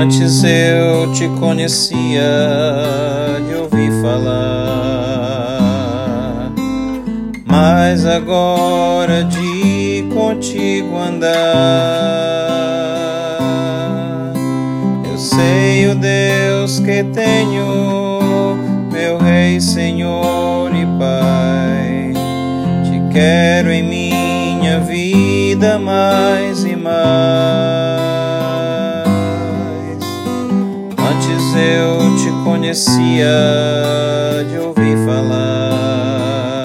Antes eu te conhecia de ouvir falar, mas agora de contigo andar, sei o Deus que tenho, meu Rei, Senhor e Pai, te quero em minha vida mais e mais. eu te conhecia de ouvir falar,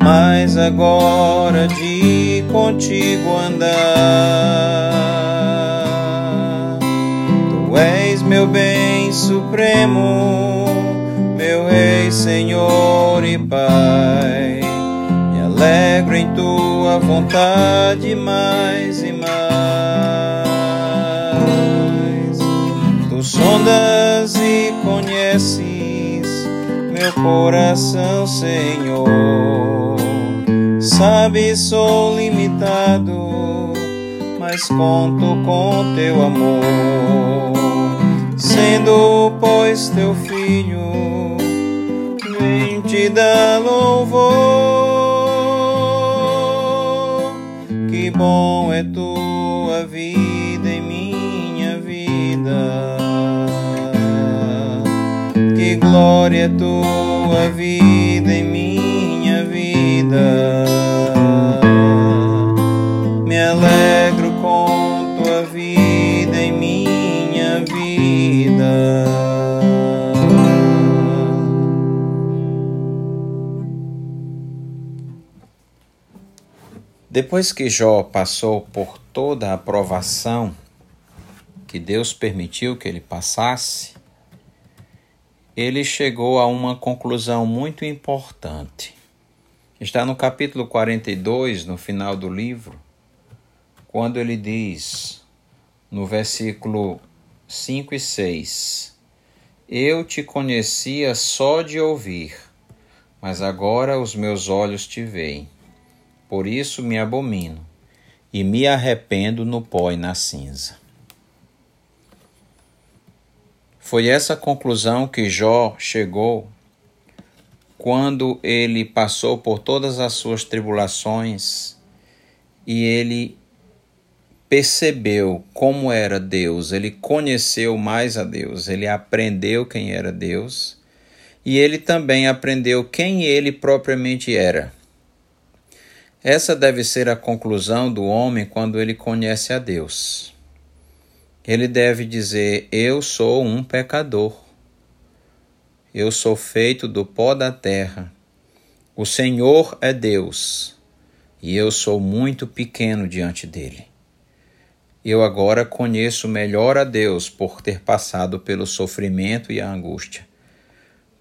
mas agora de contigo andar, meu bem supremo, meu Rei, Senhor e Pai. Me alegro em tua vontade mais e mais sondas e conheces meu coração, Senhor. Sabes, sou limitado, mas conto com teu amor. Sendo, pois, teu filho, vem te dar louvor. Que bom é tua vida em minha vida glória tua vida em minha vida. Depois que Jó passou por toda a provação que Deus permitiu que ele passasse, ele chegou a uma conclusão muito importante. Está no capítulo 42, no final do livro, quando ele diz, no versículo 5 e 6: Eu te conhecia só de ouvir, mas agora os meus olhos te veem. Por isso me abomino e me arrependo no pó e na cinza. Foi essa conclusão que Jó chegou quando ele passou por todas as suas tribulações e ele percebeu como era Deus, ele conheceu mais a Deus, ele aprendeu quem era Deus e ele também aprendeu quem ele propriamente era. Essa deve ser a conclusão do homem quando ele conhece a Deus ele deve dizer: Eu sou um pecador. Eu sou feito do pó da terra. O Senhor é Deus e eu sou muito pequeno diante dele. Eu agora conheço melhor a Deus por ter passado pelo sofrimento e a angústia.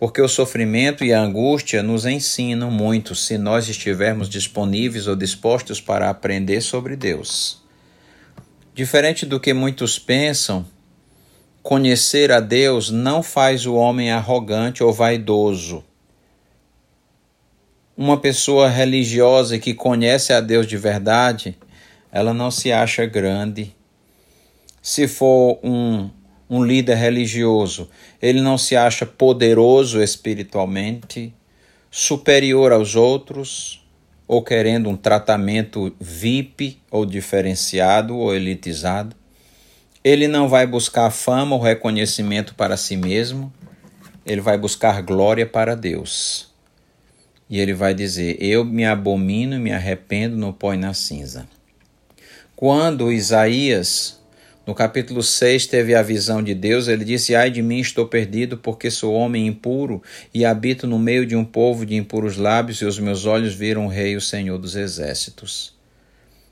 Porque o sofrimento e a angústia nos ensinam muito se nós estivermos disponíveis ou dispostos para aprender sobre Deus. Diferente do que muitos pensam, conhecer a Deus não faz o homem arrogante ou vaidoso. Uma pessoa religiosa que conhece a Deus de verdade, ela não se acha grande. Se for um, um líder religioso, ele não se acha poderoso espiritualmente, superior aos outros, ou querendo um tratamento VIP ou diferenciado ou elitizado. Ele não vai buscar fama ou reconhecimento para si mesmo, ele vai buscar glória para Deus. E ele vai dizer: Eu me abomino me arrependo no pó e na cinza. Quando Isaías no capítulo 6 teve a visão de Deus, ele disse: Ai de mim, estou perdido, porque sou homem impuro e habito no meio de um povo de impuros lábios, e os meus olhos viram o Rei, o Senhor dos Exércitos.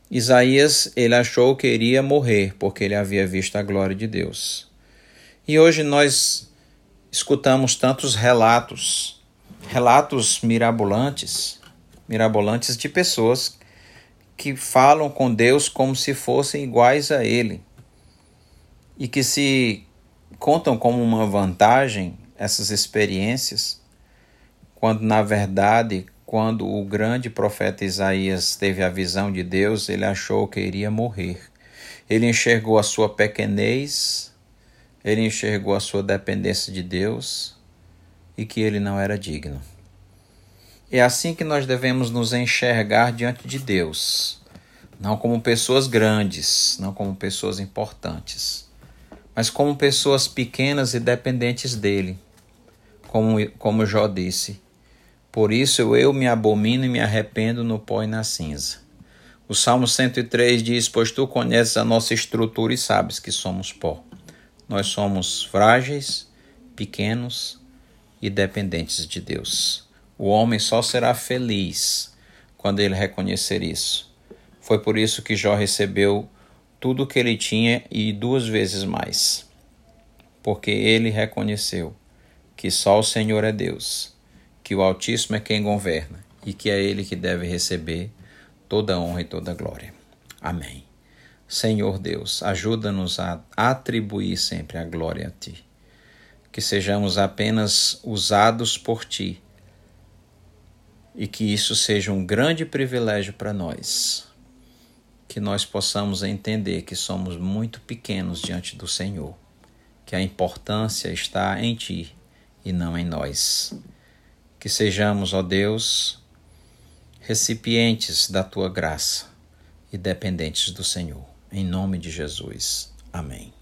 Isaías, ele achou que iria morrer, porque ele havia visto a glória de Deus. E hoje nós escutamos tantos relatos, relatos mirabolantes, mirabolantes de pessoas que falam com Deus como se fossem iguais a ele e que se contam como uma vantagem essas experiências, quando na verdade, quando o grande profeta Isaías teve a visão de Deus, ele achou que iria morrer. Ele enxergou a sua pequenez, ele enxergou a sua dependência de Deus e que ele não era digno. É assim que nós devemos nos enxergar diante de Deus, não como pessoas grandes, não como pessoas importantes, mas como pessoas pequenas e dependentes dele, como, como Jó disse. Por isso eu me abomino e me arrependo no pó e na cinza. O Salmo 103 diz: Pois tu conheces a nossa estrutura e sabes que somos pó. Nós somos frágeis, pequenos e dependentes de Deus. O homem só será feliz quando ele reconhecer isso. Foi por isso que Jó recebeu tudo o que ele tinha e duas vezes mais. Porque ele reconheceu que só o Senhor é Deus, que o Altíssimo é quem governa e que é ele que deve receber toda a honra e toda a glória. Amém. Senhor Deus, ajuda-nos a atribuir sempre a glória a Ti. Que sejamos apenas usados por Ti e que isso seja um grande privilégio para nós. Que nós possamos entender que somos muito pequenos diante do Senhor, que a importância está em Ti e não em nós. Que sejamos, ó Deus, recipientes da Tua graça e dependentes do Senhor. Em nome de Jesus. Amém.